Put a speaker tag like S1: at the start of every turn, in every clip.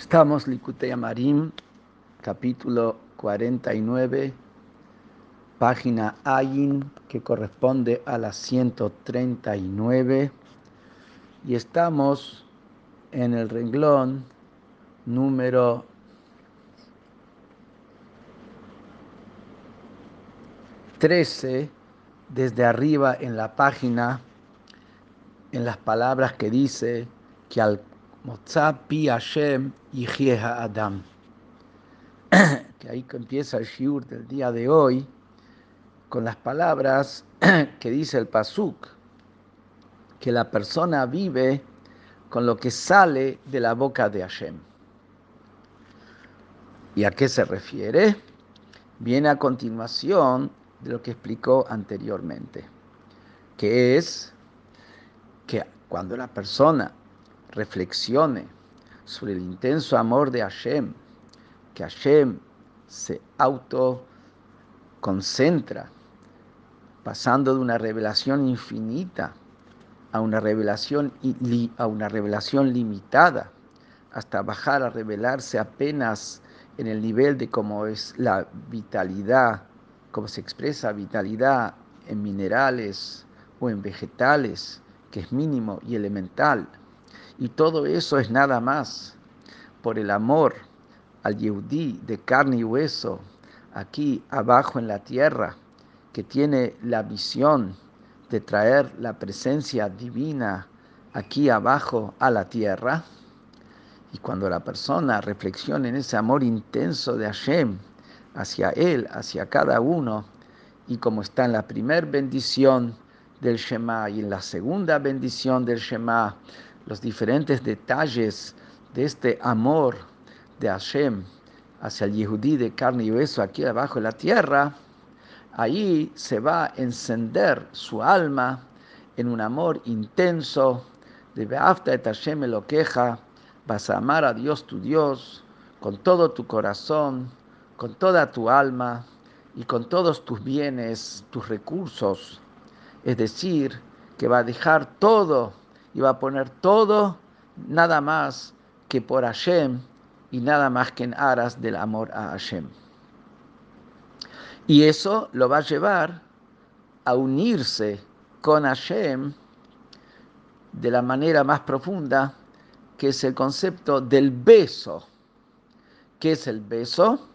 S1: Estamos Likutei Amarim, capítulo 49, página Ayin, que corresponde a la 139, y estamos en el renglón número 13, desde arriba en la página, en las palabras que dice que al Mozá pi Hashem Adam. Que ahí empieza el shiur del día de hoy con las palabras que dice el Pasuk, que la persona vive con lo que sale de la boca de Hashem. ¿Y a qué se refiere? Viene a continuación de lo que explicó anteriormente, que es que cuando la persona reflexione sobre el intenso amor de Hashem, que Hashem se autoconcentra, pasando de una revelación infinita a una revelación, a una revelación limitada, hasta bajar a revelarse apenas en el nivel de cómo es la vitalidad, cómo se expresa vitalidad en minerales o en vegetales, que es mínimo y elemental. Y todo eso es nada más por el amor al Yehudí de carne y hueso, aquí abajo en la tierra, que tiene la visión de traer la presencia divina aquí abajo a la tierra. Y cuando la persona reflexiona en ese amor intenso de Hashem hacia él, hacia cada uno, y como está en la primera bendición del Shema y en la segunda bendición del Shema, los diferentes detalles de este amor de Hashem hacia el Yehudí de carne y hueso aquí abajo en la tierra, ahí se va a encender su alma en un amor intenso de Beafta et Hashem lo queja, vas a amar a Dios tu Dios con todo tu corazón, con toda tu alma y con todos tus bienes, tus recursos. Es decir, que va a dejar todo y va a poner todo nada más que por Hashem y nada más que en aras del amor a Hashem. Y eso lo va a llevar a unirse con Hashem de la manera más profunda, que es el concepto del beso. ¿Qué es el beso?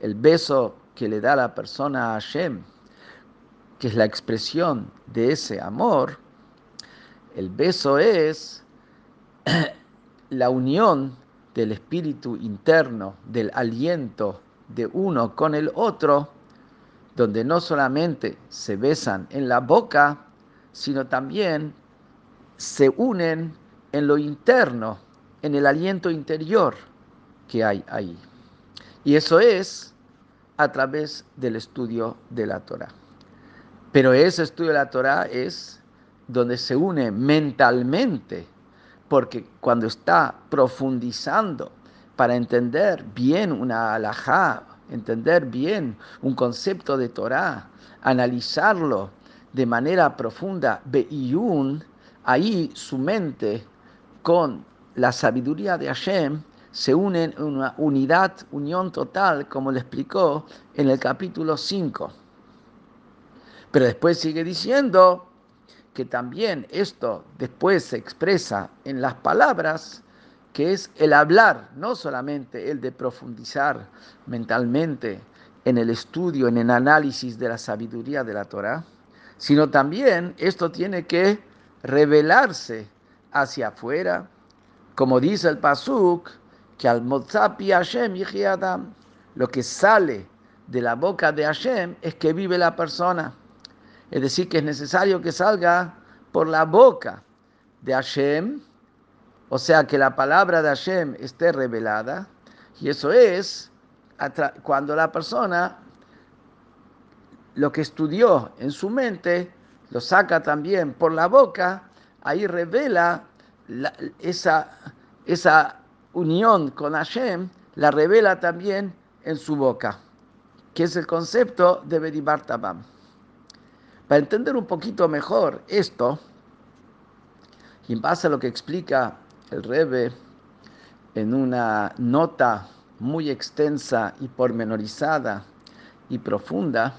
S1: El beso que le da la persona a Hashem, que es la expresión de ese amor. El beso es la unión del espíritu interno, del aliento de uno con el otro, donde no solamente se besan en la boca, sino también se unen en lo interno, en el aliento interior que hay ahí. Y eso es a través del estudio de la Torah. Pero ese estudio de la Torah es donde se une mentalmente porque cuando está profundizando para entender bien una alajá, entender bien un concepto de Torah, analizarlo de manera profunda, be'iyun, ahí su mente con la sabiduría de Hashem se unen en una unidad, unión total, como le explicó en el capítulo 5. Pero después sigue diciendo, que también esto después se expresa en las palabras, que es el hablar, no solamente el de profundizar mentalmente en el estudio, en el análisis de la sabiduría de la Torah, sino también esto tiene que revelarse hacia afuera, como dice el Pasuk, que al Mozapi Hashem Adam, lo que sale de la boca de Hashem es que vive la persona. Es decir, que es necesario que salga por la boca de Hashem, o sea, que la palabra de Hashem esté revelada, y eso es cuando la persona lo que estudió en su mente lo saca también por la boca, ahí revela esa, esa unión con Hashem, la revela también en su boca, que es el concepto de Bedibar Tabam. Para entender un poquito mejor esto, y en base a lo que explica el Rebe en una nota muy extensa y pormenorizada y profunda,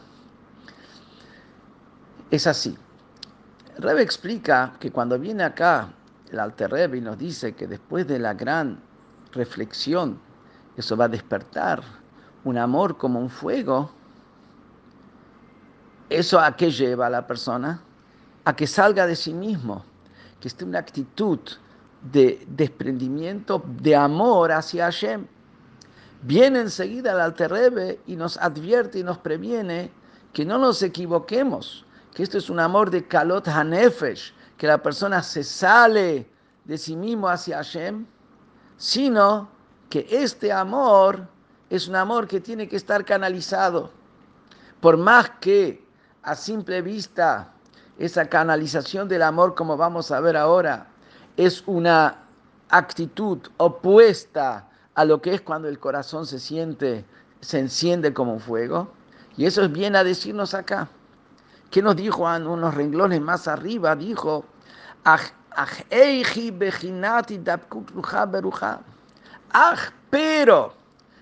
S1: es así. Rebe explica que cuando viene acá el Alter Rebbe y nos dice que después de la gran reflexión, eso va a despertar un amor como un fuego, ¿eso a qué lleva a la persona? A que salga de sí mismo, que esté una actitud de desprendimiento, de amor hacia Hashem. Viene enseguida el Alter y nos advierte y nos previene que no nos equivoquemos, que esto es un amor de Kalot Hanefesh, que la persona se sale de sí mismo hacia Hashem, sino que este amor es un amor que tiene que estar canalizado. Por más que a simple vista esa canalización del amor, como vamos a ver ahora, es una actitud opuesta a lo que es cuando el corazón se siente, se enciende como un fuego. Y eso es bien a decirnos acá. ¿Qué nos dijo en unos renglones más arriba? Dijo, Ah, pero,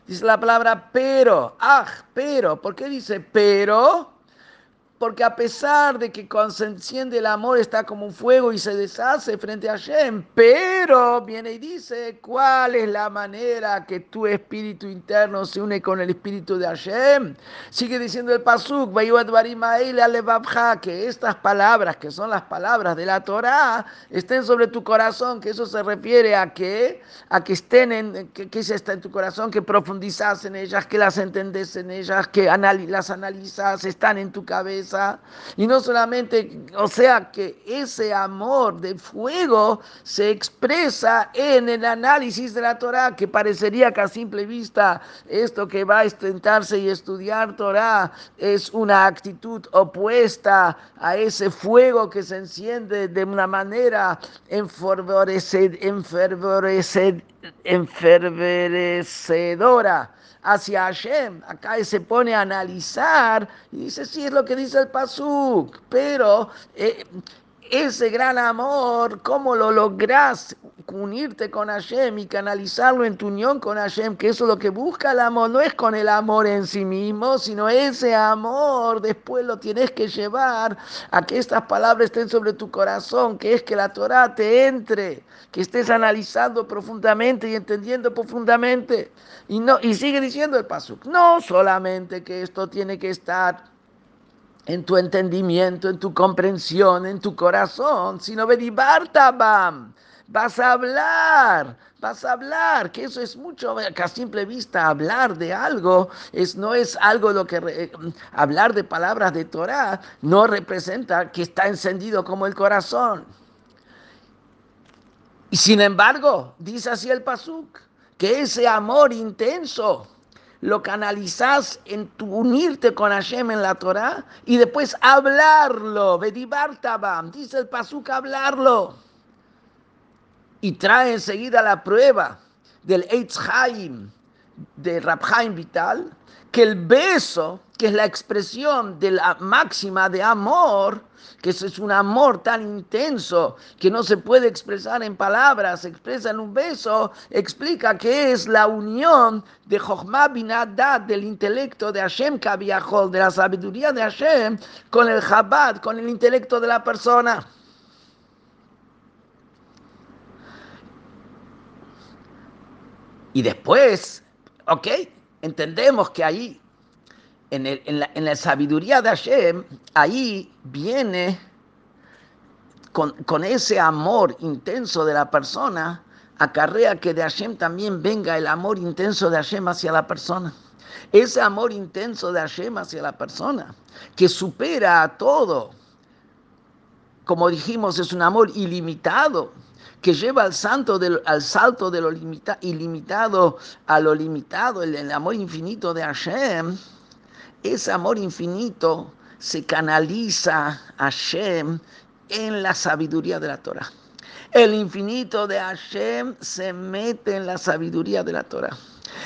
S1: dice la palabra pero, ah, pero, ¿por qué dice pero? Porque a pesar de que cuando se enciende el amor está como un fuego y se deshace frente a Hashem, pero viene y dice, ¿cuál es la manera que tu espíritu interno se une con el espíritu de Hashem? Sigue diciendo el Pasuk, que estas palabras, que son las palabras de la Torah, estén sobre tu corazón, que eso se refiere a que, a que estén en, que, que está en tu corazón, que profundizas en ellas, que las entendés en ellas, que las analizas, están en tu cabeza y no solamente, o sea, que ese amor de fuego se expresa en el análisis de la Torah, que parecería que a simple vista esto que va a estentarse y estudiar Torah es una actitud opuesta a ese fuego que se enciende de una manera enfervorecedora hacia Hashem. Acá se pone a analizar y dice, sí, es lo que dice el Pasuk, pero eh, ese gran amor, ¿cómo lo logras unirte con Hashem y canalizarlo en tu unión con Hashem? Que eso es lo que busca el amor, no es con el amor en sí mismo, sino ese amor después lo tienes que llevar a que estas palabras estén sobre tu corazón, que es que la Torah te entre, que estés analizando profundamente y entendiendo profundamente. Y, no, y sigue diciendo el Pasuk, no solamente que esto tiene que estar en tu entendimiento, en tu comprensión, en tu corazón, sino Bam. Vas a hablar, vas a hablar, que eso es mucho, que a simple vista hablar de algo, es, no es algo lo que, hablar de palabras de Torah, no representa que está encendido como el corazón. Y sin embargo, dice así el Pasuk, que ese amor intenso, lo canalizas en tu unirte con Hashem en la Torah y después hablarlo, Bedibartabam, dice el Pasuk hablarlo. Y trae enseguida la prueba del Eitz Haim, de Rabhaim Vital, que el beso, que es la expresión de la máxima de amor, que es un amor tan intenso que no se puede expresar en palabras, se expresa en un beso, explica que es la unión de Jochma Binadat, del intelecto de Hashem Kaviahol, de la sabiduría de Hashem, con el Chabad, con el intelecto de la persona. Y después, ok, entendemos que ahí en, la, sabiduría de Hashem, ahí viene con, ese amor intenso de la persona, acarrea que de Hashem también venga el amor intenso de Hashem hacia la persona. Ese amor intenso de Hashem hacia la persona, que supera a todo. Como dijimos, es un amor ilimitado, que lleva al, santo al salto de lo ilimitado a lo limitado, el amor infinito de Hashem ese amor infinito se canaliza a Hashem en la sabiduría de la Torah. El infinito de Hashem se mete en la sabiduría de la Torah.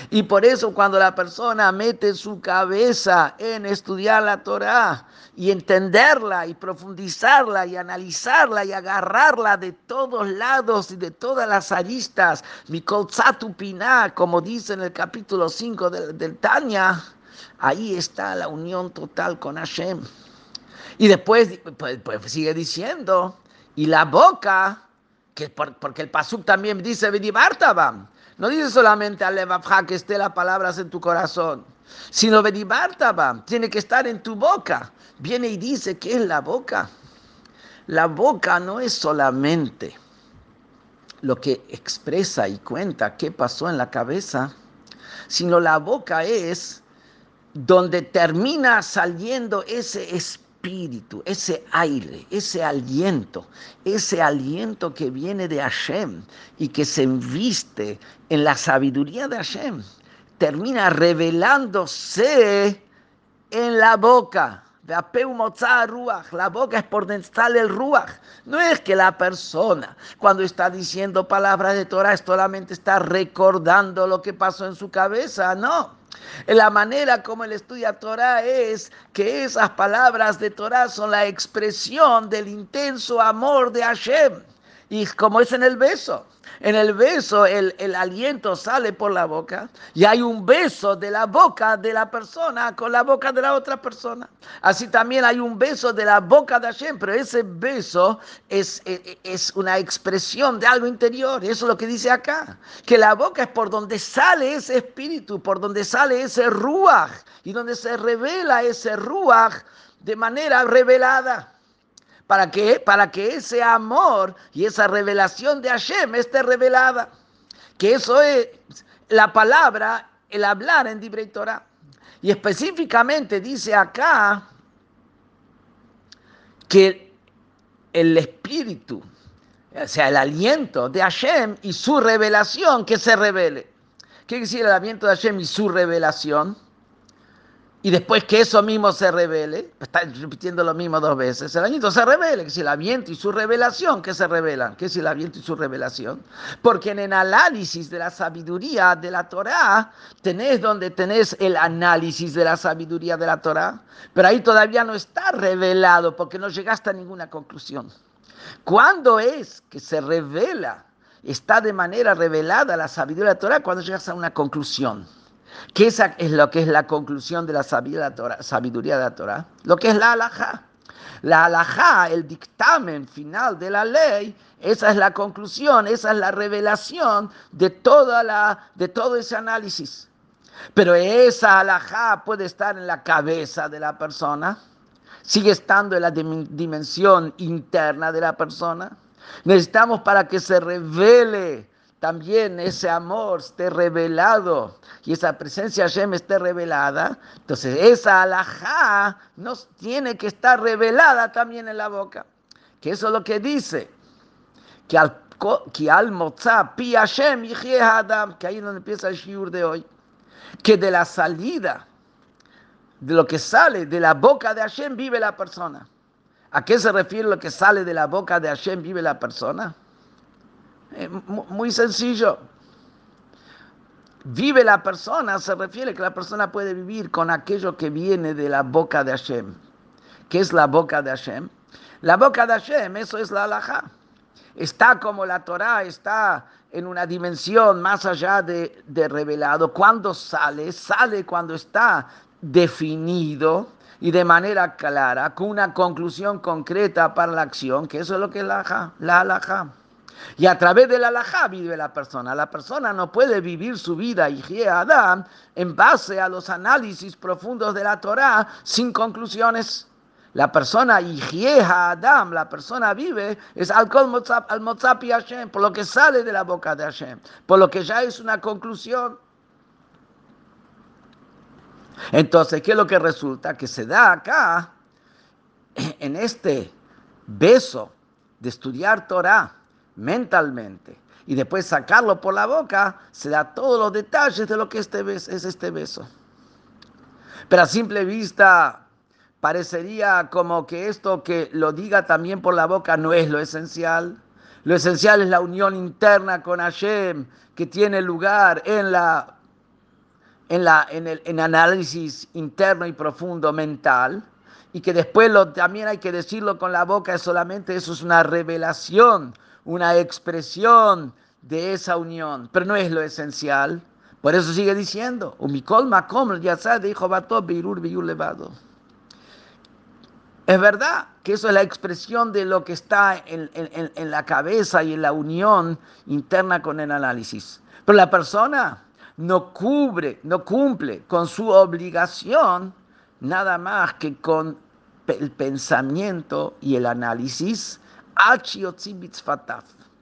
S1: Y por eso cuando la persona mete su cabeza en estudiar la Torah y entenderla y profundizarla y analizarla y agarrarla de todos lados y de todas las aristas, Mikolzatu Piná, como dice en el capítulo 5 del, del ahí está la unión total con Hashem. Y después pues, pues sigue diciendo, y la boca, que porque el Pasuk también dice, no dice solamente Alevavja que esté las palabras en tu corazón, sino Vedibartabam, tiene que estar en tu boca. Viene y dice, ¿qué es la boca? La boca no es solamente lo que expresa y cuenta qué pasó en la cabeza, sino la boca es donde termina saliendo ese espíritu ese aire, ese aliento, ese aliento que viene de Hashem y que se enviste en la sabiduría de Hashem, termina revelándose en la boca. La boca es por donde sale el ruach. No es que la persona, cuando está diciendo palabras de Torah, solamente está recordando lo que pasó en su cabeza. No. La manera como él estudia Torah es que esas palabras de Torah son la expresión del intenso amor de Hashem. Y como es en el beso. En el beso el, aliento sale por la boca y hay un beso de la boca de la persona con la boca de la otra persona. Así también hay un beso de la boca de Hashem, pero ese beso es, es, es una expresión de algo interior. Y eso es lo que dice acá, que la boca es por donde sale ese espíritu, por donde sale ese ruach y donde se revela ese ruach de manera revelada. ¿Para qué? Para que ese amor y esa revelación de Hashem esté revelada. Que eso es la palabra, el hablar en Dibrei Torah. Y específicamente dice acá que el espíritu, o sea, el aliento de Hashem y su revelación que se revele. ¿Qué quiere decir el aliento de Hashem y su revelación? Y después que eso mismo se revele, está repitiendo lo mismo dos veces, el añito se revele, que si el viento y su revelación, que se revelan, que si el viento y su revelación, porque en el análisis de la sabiduría de la Torah, tenés donde tenés el análisis de la sabiduría de la Torah, pero ahí todavía no está revelado, porque no llegaste a ninguna conclusión. ¿Cuándo es que se revela, está de manera revelada la sabiduría de la Torah? Cuando llegas a una conclusión. ¿Qué es, lo que es la conclusión de la sabiduría de la Torah? Lo que es la alajá. La alajá, el dictamen final de la ley, esa es la conclusión, esa es la revelación de, toda la, de todo ese análisis. Pero esa alajá puede estar en la cabeza de la persona, sigue estando en la dimensión interna de la persona. Necesitamos para que se revele también ese amor esté revelado y esa presencia Hashem esté revelada, entonces esa alajá nos tiene que estar revelada también en la boca. Que eso es lo que dice, que al, que al pi Hashem Adam, que ahí es donde empieza el shiur de hoy, que de la salida, de lo que sale de la boca de Hashem vive la persona. ¿A qué se refiere lo que sale de la boca de Hashem vive la persona? Eh, muy sencillo. Vive la persona, se refiere que la persona puede vivir con aquello que viene de la boca de Hashem. ¿Qué es la boca de Hashem? La boca de Hashem, eso es la halajá. Está como la Torah, está en una dimensión más allá de, de revelado. Cuando sale, sale cuando está definido y de manera clara, con una conclusión concreta para la acción, que eso es lo que es la, la halajá. Y a través de la alajá vive la persona. La persona no puede vivir su vida, y Adam, en base a los análisis profundos de la Torah sin conclusiones. La persona, Ijieha Adam, la persona vive, es al Motzapi Hashem, por lo que sale de la boca de Hashem, por lo que ya es una conclusión. Entonces, ¿qué es lo que resulta? Que se da acá, en este beso de estudiar Torah, mentalmente y después sacarlo por la boca, se da todos los detalles de lo que este beso, es este beso. Pero a simple vista parecería como que esto que lo diga también por la boca no es lo esencial. Lo esencial es la unión interna con Hashem que tiene lugar en la en, la, en el análisis interno y profundo mental, y que después lo, también hay que decirlo con la boca, es solamente eso es una revelación, una expresión de esa unión, pero no es lo esencial. Por eso sigue diciendo, Umikol Makom, ya dijo Birur Levado. Es verdad que eso es la expresión de lo que está en, en, la cabeza y en la unión interna con el análisis. Pero la persona no cubre, no cumple con su obligación nada más que con el pensamiento y el análisis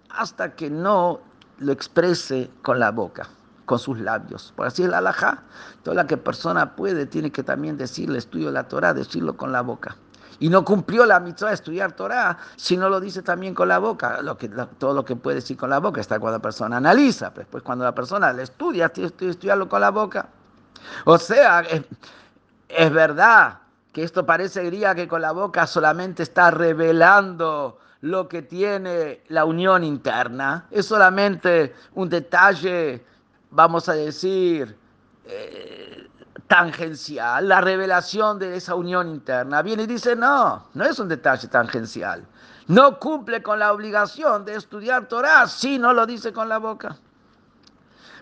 S1: hasta que no lo exprese con la boca, con sus labios. Por así es la alajá. Toda la que persona puede, tiene que también decirle, estudio la Torah, decirlo con la boca. Y no cumplió la mitzvah de estudiar Torah si no lo dice también con la boca. Lo que, todo lo que puede decir con la boca está cuando la persona analiza. Después cuando la persona le estudia, tiene que estudiarlo con la boca. O sea, es, es verdad que esto parecería que con la boca solamente está revelando lo que tiene la unión interna, es solamente un detalle, vamos a decir, eh, tangencial, la revelación de esa unión interna. Viene y dice, no, no es un detalle tangencial. No cumple con la obligación de estudiar Torah si no lo dice con la boca.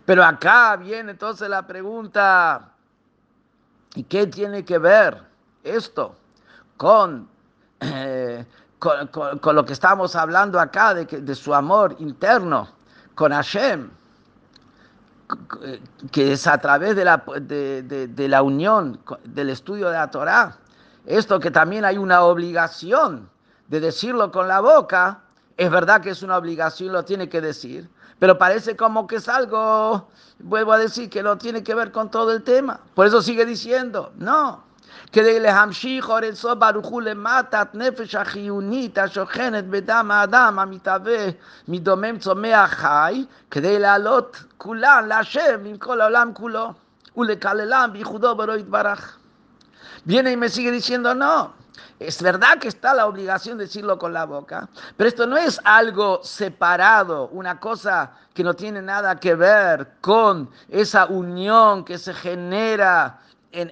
S1: Pero acá viene entonces la pregunta, ¿y qué tiene que ver esto con... Eh, con, lo que estamos hablando acá, de, su amor interno con Hashem, que es a través de la, de, la unión, del estudio de la Torah. Esto que también hay una obligación de decirlo con la boca, es verdad que es una obligación, lo tiene que decir, pero parece como que es algo, vuelvo a decir, que no tiene que ver con todo el tema. Por eso sigue diciendo, no, כדי להמשיך אורצו ברוך הוא למטת נפש החיונית השוכנת בדם האדם המתהווה מדומם צומח חי, כדי להעלות כולן להשם עם כל העולם כולו ולקללם בייחודו ברו יתברך. Viene y me sigue diciendo, no, es verdad que está la obligación de decirlo con la boca, pero esto no es algo separado, una cosa que no tiene nada que ver con esa unión que se genera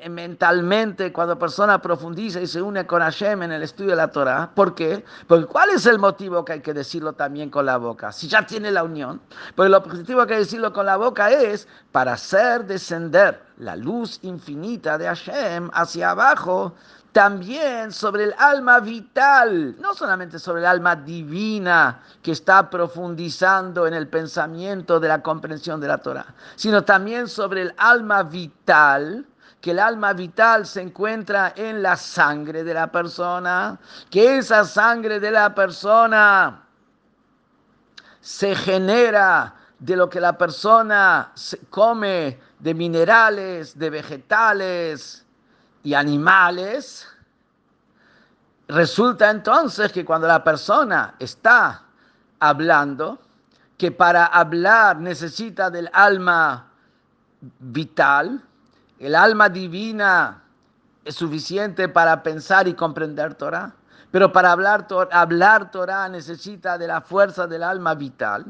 S1: mentalmente cuando persona profundiza y se une con Hashem en el estudio de la Torah. ¿Por qué? Porque ¿cuál es el motivo que hay que decirlo también con la boca? Si ya tiene la unión. Pues el objetivo que hay que decirlo con la boca es para hacer descender la luz infinita de Hashem hacia abajo también sobre el alma vital, no solamente sobre el alma divina que está profundizando en el pensamiento de la comprensión de la Torah, sino también sobre el alma vital que el alma vital se encuentra en la sangre de la persona, que esa sangre de la persona se genera de lo que la persona come, de minerales, de vegetales y animales, resulta entonces que cuando la persona está hablando, que para hablar necesita del alma vital, el alma divina es suficiente para pensar y comprender Torah, pero para hablar, hablar Torah necesita de la fuerza del alma vital,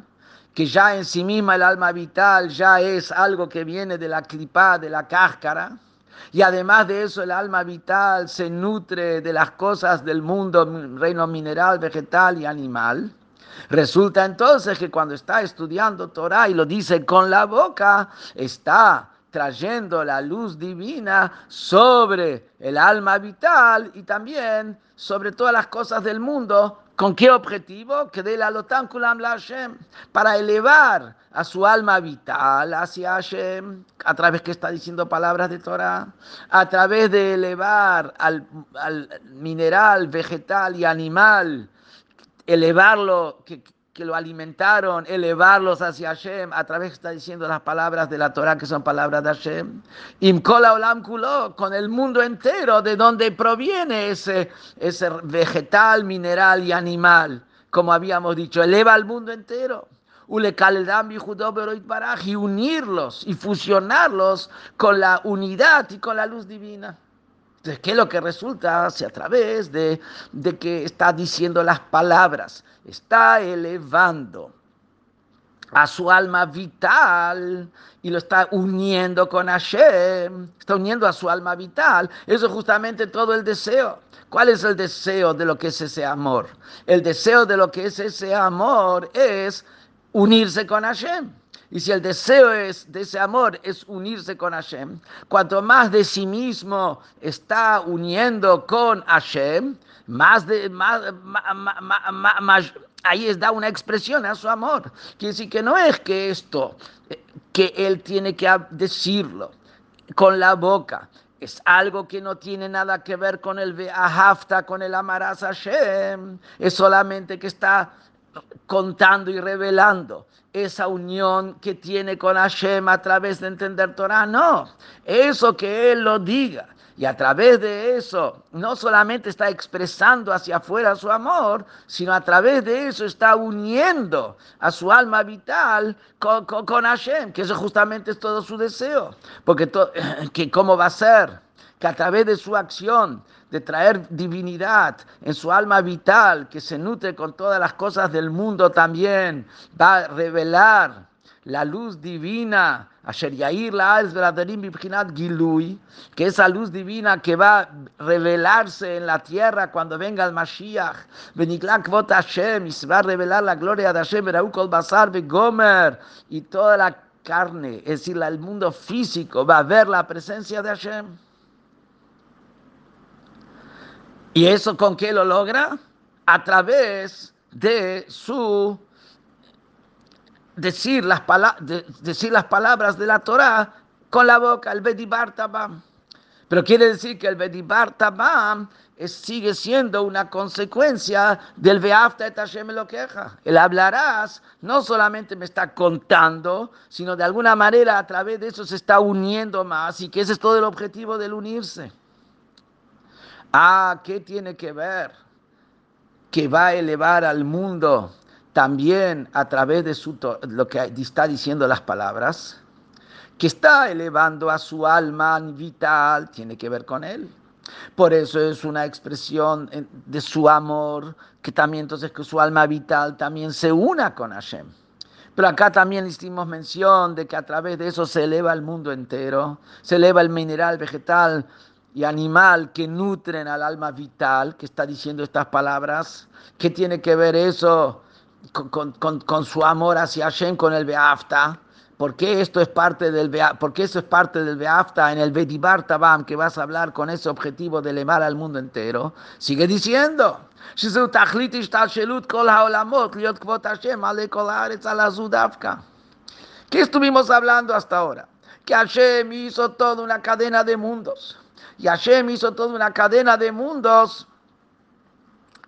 S1: que ya en sí misma el alma vital ya es algo que viene de la clipa, de la cáscara, y además de eso el alma vital se nutre de las cosas del mundo, reino mineral, vegetal y animal. Resulta entonces que cuando está estudiando Torah y lo dice con la boca, está trayendo la luz divina sobre el alma vital y también sobre todas las cosas del mundo. ¿Con qué objetivo? Que de la Kulam la Hashem, para elevar a su alma vital hacia Hashem, a través que está diciendo palabras de Torah, a través de elevar al, al mineral, vegetal y animal, elevarlo, que, que lo alimentaron, elevarlos hacia Hashem, a través está diciendo las palabras de la Torah que son palabras de Hashem. Imkola olam kulo, con el mundo entero, de donde proviene ese, ese vegetal, mineral y animal, como habíamos dicho, eleva al mundo entero. Y unirlos y fusionarlos con la unidad y con la luz divina. Entonces, ¿qué es lo que resulta? a través de, que está diciendo las palabras, está elevando a su alma vital y lo está uniendo con Hashem, está uniendo a su alma vital. Eso es justamente todo el deseo. ¿Cuál es el deseo de lo que es ese amor? El deseo de lo que es ese amor es unirse con Hashem. Y si el deseo es, de ese amor es unirse con Hashem, cuanto más de sí mismo está uniendo con Hashem, más de, más, más, ahí es da una expresión a su amor. Quiere decir que no es que esto, que él tiene que decirlo con la boca, es algo que no tiene nada que ver con el Be'ahafta, con el amarás Hashem, es solamente que está contando y revelando esa unión que tiene con Hashem a través de entender Torah, no, eso que Él lo diga. Y a través de eso, no solamente está expresando hacia afuera su amor, sino a través de eso está uniendo a su alma vital con, con, Hashem, que eso justamente es todo su deseo. Porque que cómo va a ser que a través de su acción de traer divinidad en su alma vital, que se nutre con todas las cosas del mundo también, va a revelar la luz divina, que esa luz divina que va a revelarse en la tierra cuando venga el Mashiach, y se va a revelar la gloria de Hashem, Basar, Gomer, y toda la carne, es decir, el mundo físico va a ver la presencia de Hashem. ¿Y eso con qué lo logra? A través de su decir las, decir las palabras de la Torah con la boca, el Bedibar Tabam. Pero quiere decir que el Bedibar Tabam sigue siendo una consecuencia del Beafta et Hashem lo queja. El hablarás no solamente me está contando, sino de alguna manera a través de eso se está uniendo más y que ese es todo el objetivo del unirse. Ah, ¿qué tiene que ver? Que va a elevar al mundo también a través de su, lo que está diciendo las palabras, que está elevando a su alma vital, tiene que ver con él. Por eso es una expresión de su amor, que también entonces que su alma vital también se una con Hashem. Pero acá también hicimos mención de que a través de eso se eleva el mundo entero, se eleva el mineral vegetal, y animal que nutren al alma vital, que está diciendo estas palabras. ¿Qué tiene que ver eso con, su amor hacia Hashem, con el Beafta? ¿Por qué esto es parte del porque eso es parte del Beafta en el Bedibar Tabam que vas a hablar con ese objetivo de elevar al mundo entero? Sigue diciendo. ¿Qué estuvimos hablando hasta ahora? Que Hashem hizo toda una cadena de mundos y Hashem hizo toda una cadena de mundos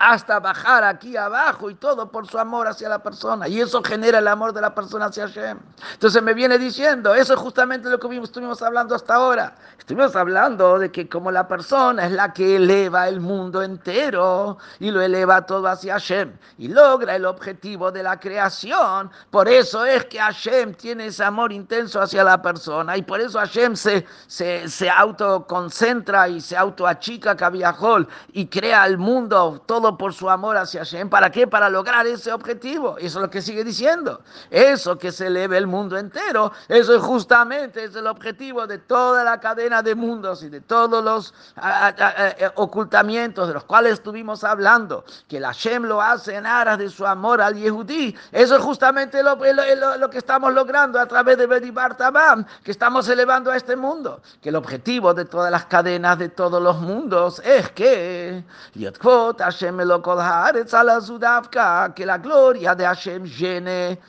S1: hasta bajar aquí abajo y todo por su amor hacia la persona. Y eso genera el amor de la persona hacia Hashem. Entonces me viene diciendo, eso es justamente lo que estuvimos hablando hasta ahora. Estuvimos hablando de que como la persona es la que eleva el mundo entero y lo eleva todo hacia Hashem y logra el objetivo de la creación, por eso es que Hashem tiene ese amor intenso hacia la persona y por eso Hashem se, se, se autoconcentra y se autoachica Kaviahol y crea el mundo todo por su amor hacia Hashem. ¿Para qué? Para lograr ese objetivo. Eso es lo que sigue diciendo. Eso que se eleve el mundo entero, eso es justamente es el objetivo de toda la cadena de mundos y de todos los eh, ocultamientos de los cuales estuvimos hablando. Que el Hashem lo hace en aras de su amor al Yehudí. Eso es justamente lo, lo, que estamos logrando a través de Bedibar Tabam, que estamos elevando a este mundo. Que el objetivo de todas las cadenas de todos los mundos es que Hashem que la gloria de Hashem llene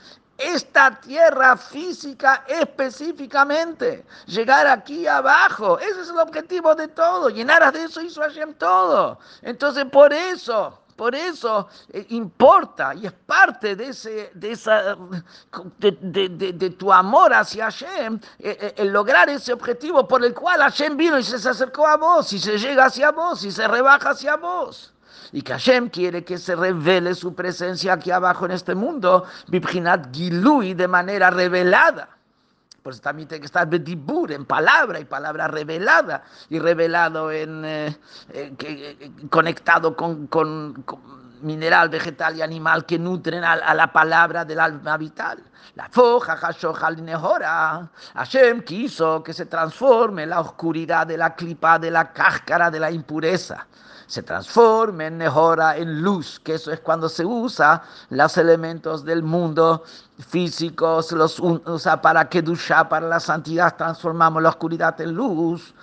S1: esta tierra física específicamente, llegar aquí abajo, ese es el objetivo de todo, llenar de eso hizo Hashem todo. Entonces por eso, por eso eh, importa y es parte de, ese, de, esa, de, tu amor hacia Hashem, eh, eh, el lograr ese objetivo por el cual Hashem vino y se acercó a vos y se llega hacia vos y se rebaja hacia vos y que Hashem quiere que se revele su presencia aquí abajo en este mundo, Bibhinat Gilui, de manera revelada. Pues también tiene que estar bedibur, en palabra y palabra revelada, y revelado en, eh, eh, conectado con, con, mineral, vegetal y animal que nutren a, la palabra del alma vital. La foja, Nehora. Hashem quiso que se transforme la oscuridad de la clipa, de la cáscara, de la impureza se transforme en mejora en luz, que eso es cuando se usa los elementos del mundo físico, se los usa para que dusha, para la santidad, transformamos la oscuridad en luz,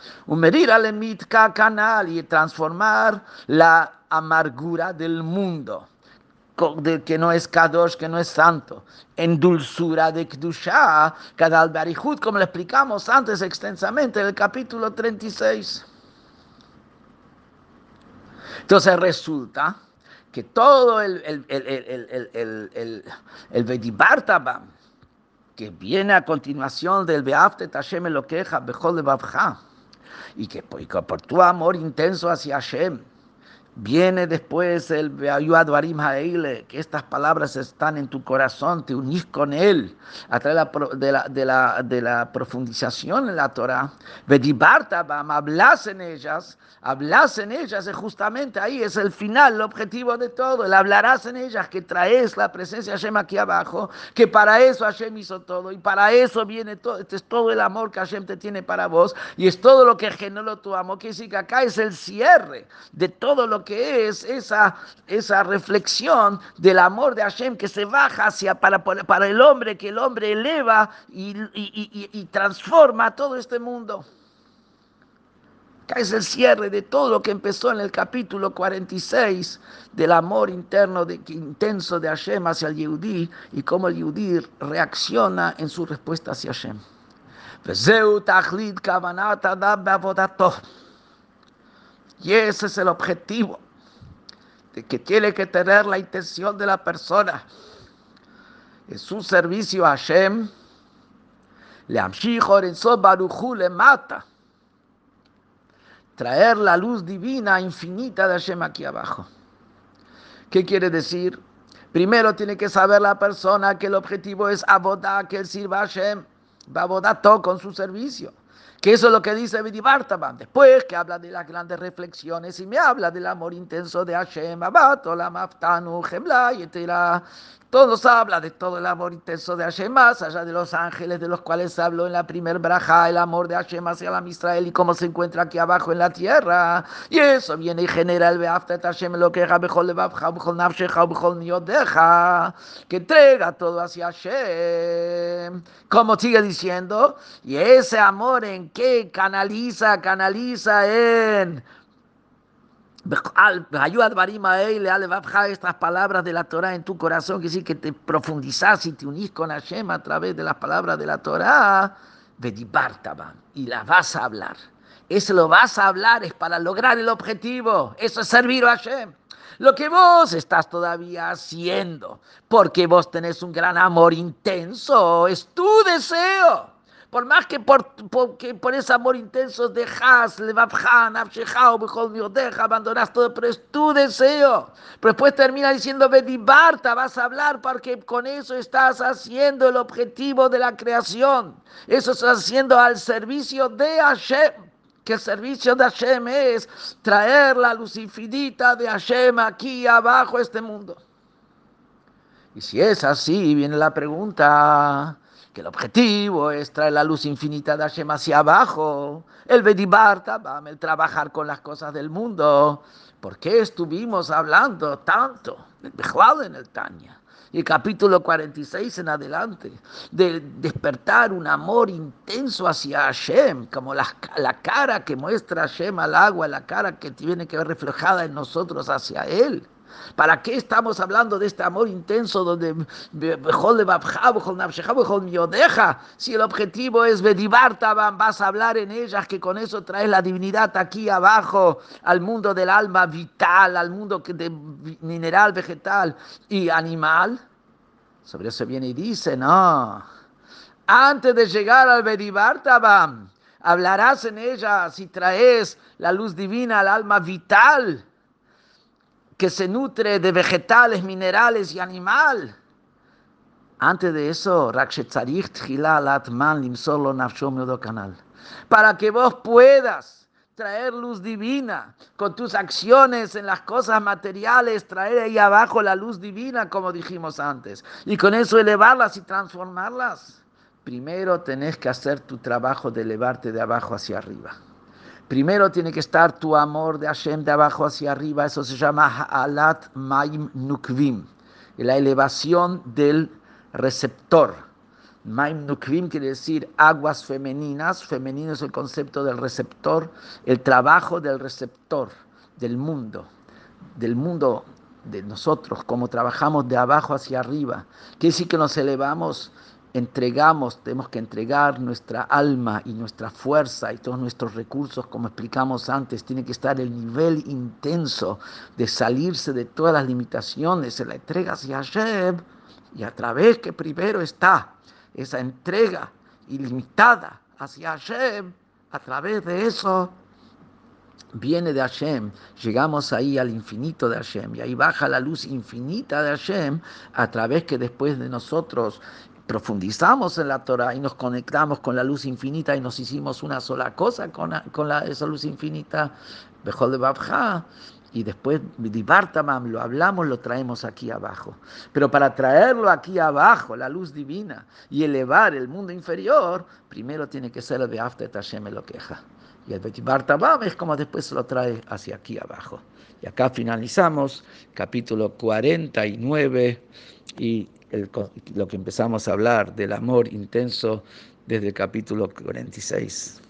S1: canal y transformar la amargura del mundo que no es Kadosh, que no es santo, en dulzura de Kdusha, cada Barihut, como lo explicamos antes extensamente en el capítulo 36. Entonces resulta que todo el, el, el, el, que viene a continuación del Beafte Tashem lo queja, Bejol y que por tu amor intenso hacia Hashem, Viene después el que estas palabras están en tu corazón, te unís con él a través de la, de la, de la, profundización en la Torah. hablas en ellas, hablas en ellas, es justamente ahí, es el final, el objetivo de todo. El hablarás en ellas, que traes la presencia de Hashem aquí abajo, que para eso Hashem hizo todo y para eso viene todo. Este es todo el amor que Hashem te tiene para vos y es todo lo que generó tu amor. Que decir que acá es el cierre de todo lo que que es esa, esa reflexión del amor de Hashem que se baja hacia para, para el hombre, que el hombre eleva y, y, transforma todo este mundo. Acá es el cierre de todo lo que empezó en el capítulo 46 del amor interno de, intenso de Hashem hacia el Yehudí y cómo el Yehudí reacciona en su respuesta hacia Hashem y ese es el objetivo de que tiene que tener la intención de la persona. Es su servicio a Hashem. Le mata. Traer la luz divina infinita de Hashem aquí abajo. ¿Qué quiere decir? Primero tiene que saber la persona que el objetivo es abodar, que él sirva a Hashem. Va a abodar todo con su servicio que eso es lo que dice Vidi Después que habla de las grandes reflexiones y me habla del amor intenso de Hashem, Abato, la Maftanu, Gemla, y todos habla de todo el amor intenso de Hashem, allá de los ángeles de los cuales habló en la primer braja, el amor de Hashem hacia la Israel y cómo se encuentra aquí abajo en la tierra. Y eso viene y genera el Beaftet Hashem, lo que que entrega todo hacia Hashem. Como sigue diciendo, y ese amor en qué canaliza, canaliza en estas palabras de la Torah en tu corazón, que decir que te profundizas y te unís con Hashem a través de las palabras de la Torah, y la vas a hablar. Eso lo vas a hablar es para lograr el objetivo. Eso es servir a Hashem. Lo que vos estás todavía haciendo, porque vos tenés un gran amor intenso, es tu deseo por más que por, por ese amor intenso dejas, levabjan, abshejao, deja, abandonas todo, pero es tu deseo. Pero después termina diciendo, Bedibarta, vas a hablar porque con eso estás haciendo el objetivo de la creación. Eso estás haciendo al servicio de Hashem que el servicio de Hashem es traer la luz infinita de Hashem aquí abajo este mundo. Y si es así, viene la pregunta, el objetivo es traer la luz infinita de Hashem hacia abajo, el Bedibarta, el trabajar con las cosas del mundo. ¿Por qué estuvimos hablando tanto en el Tanya? Y el capítulo 46 en adelante, de despertar un amor intenso hacia Hashem, como la, la cara que muestra Hashem al agua, la cara que tiene que ver reflejada en nosotros hacia Él. ¿Para qué estamos hablando de este amor intenso donde si el objetivo es Bedibartaban, vas a hablar en ellas, que con eso traes la divinidad aquí abajo, al mundo del alma vital, al mundo de mineral, vegetal y animal? Sobre eso viene y dice, no, antes de llegar al Bedibartaban, hablarás en ellas y traes la luz divina al alma vital que se nutre de vegetales, minerales y animal. Antes de eso. Para que vos puedas traer luz divina con tus acciones en las cosas materiales, traer ahí abajo la luz divina, como dijimos antes, y con eso elevarlas y transformarlas. Primero tenés que hacer tu trabajo de elevarte de abajo hacia arriba. Primero tiene que estar tu amor de Hashem de abajo hacia arriba, eso se llama Ha'alat Maim Nukvim, la elevación del receptor. Maim Nukvim quiere decir aguas femeninas, femenino es el concepto del receptor, el trabajo del receptor del mundo, del mundo de nosotros, como trabajamos de abajo hacia arriba. Quiere decir que nos elevamos entregamos, tenemos que entregar nuestra alma y nuestra fuerza y todos nuestros recursos, como explicamos antes, tiene que estar el nivel intenso de salirse de todas las limitaciones, se la entrega hacia Hashem y a través que primero está esa entrega ilimitada hacia Hashem, a través de eso viene de Hashem, llegamos ahí al infinito de Hashem y ahí baja la luz infinita de Hashem a través que después de nosotros profundizamos en la Torah y nos conectamos con la luz infinita y nos hicimos una sola cosa con, con esa luz infinita, Bejol de Babja, y después Dibartamam, lo hablamos, lo traemos aquí abajo. Pero para traerlo aquí abajo, la luz divina, y elevar el mundo inferior, primero tiene que ser el Beafta Tashem lo queja. Y el Dibartamam es como después lo trae hacia aquí abajo. Y acá finalizamos capítulo 49 y lo que empezamos a hablar del amor intenso desde el capítulo 46.